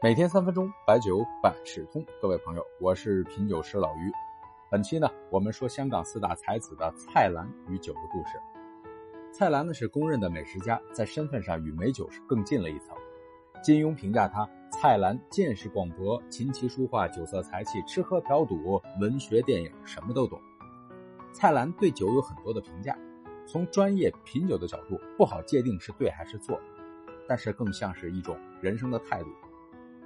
每天三分钟，白酒百事通。各位朋友，我是品酒师老于。本期呢，我们说香港四大才子的蔡澜与酒的故事。蔡澜呢是公认的美食家，在身份上与美酒是更近了一层。金庸评价他：蔡澜见识广博，琴棋书画、酒色财气、吃喝嫖赌、文学电影，什么都懂。蔡澜对酒有很多的评价，从专业品酒的角度，不好界定是对还是错，但是更像是一种人生的态度。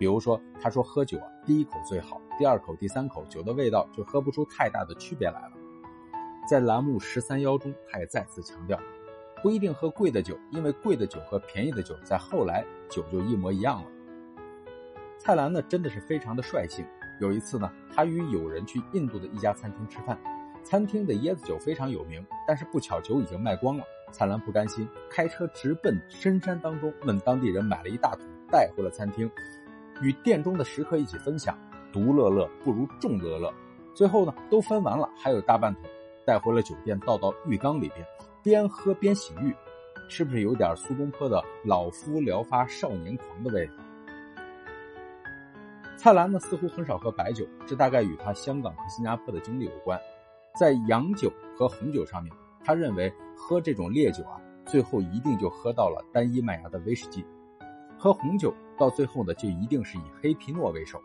比如说，他说喝酒啊，第一口最好，第二口、第三口酒的味道就喝不出太大的区别来了。在栏目十三幺中，他也再次强调，不一定喝贵的酒，因为贵的酒和便宜的酒在后来酒就一模一样了。蔡澜呢，真的是非常的率性。有一次呢，他与友人去印度的一家餐厅吃饭，餐厅的椰子酒非常有名，但是不巧酒已经卖光了。蔡澜不甘心，开车直奔深山当中，问当地人买了一大桶带回了餐厅。与店中的食客一起分享，独乐乐不如众乐乐。最后呢，都分完了，还有大半桶，带回了酒店，倒到浴缸里边，边喝边洗浴，是不是有点苏东坡的“老夫聊发少年狂”的味道？蔡澜呢，似乎很少喝白酒，这大概与他香港和新加坡的经历有关。在洋酒和红酒上面，他认为喝这种烈酒啊，最后一定就喝到了单一麦芽的威士忌。喝红酒到最后呢，就一定是以黑皮诺为首。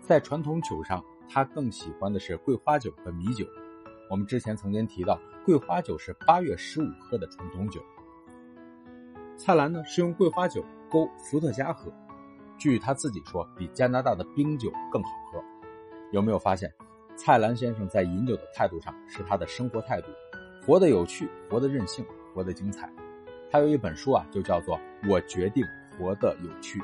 在传统酒上，他更喜欢的是桂花酒和米酒。我们之前曾经提到，桂花酒是八月十五喝的传统酒。蔡澜呢是用桂花酒勾伏特加喝，据他自己说，比加拿大的冰酒更好喝。有没有发现，蔡澜先生在饮酒的态度上是他的生活态度，活得有趣，活得任性，活得精彩。他有一本书啊，就叫做《我决定》。活的有趣，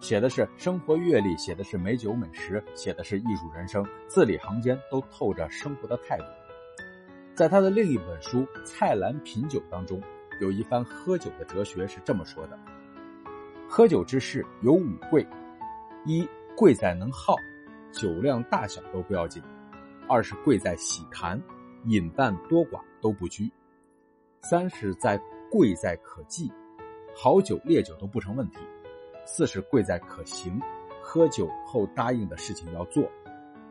写的是生活阅历，写的是美酒美食，写的是艺术人生，字里行间都透着生活的态度。在他的另一本书《蔡澜品酒》当中，有一番喝酒的哲学是这么说的：喝酒之事有五贵，一贵在能耗，酒量大小都不要紧；二是贵在喜谈，饮淡多寡都不拘；三是在贵在可记。好酒烈酒都不成问题。四是贵在可行，喝酒后答应的事情要做。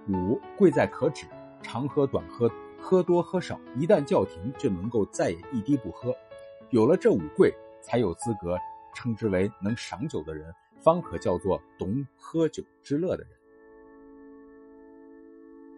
五贵在可止，长喝短喝，喝多喝少，一旦叫停就能够再也一滴不喝。有了这五贵，才有资格称之为能赏酒的人，方可叫做懂喝酒之乐的人。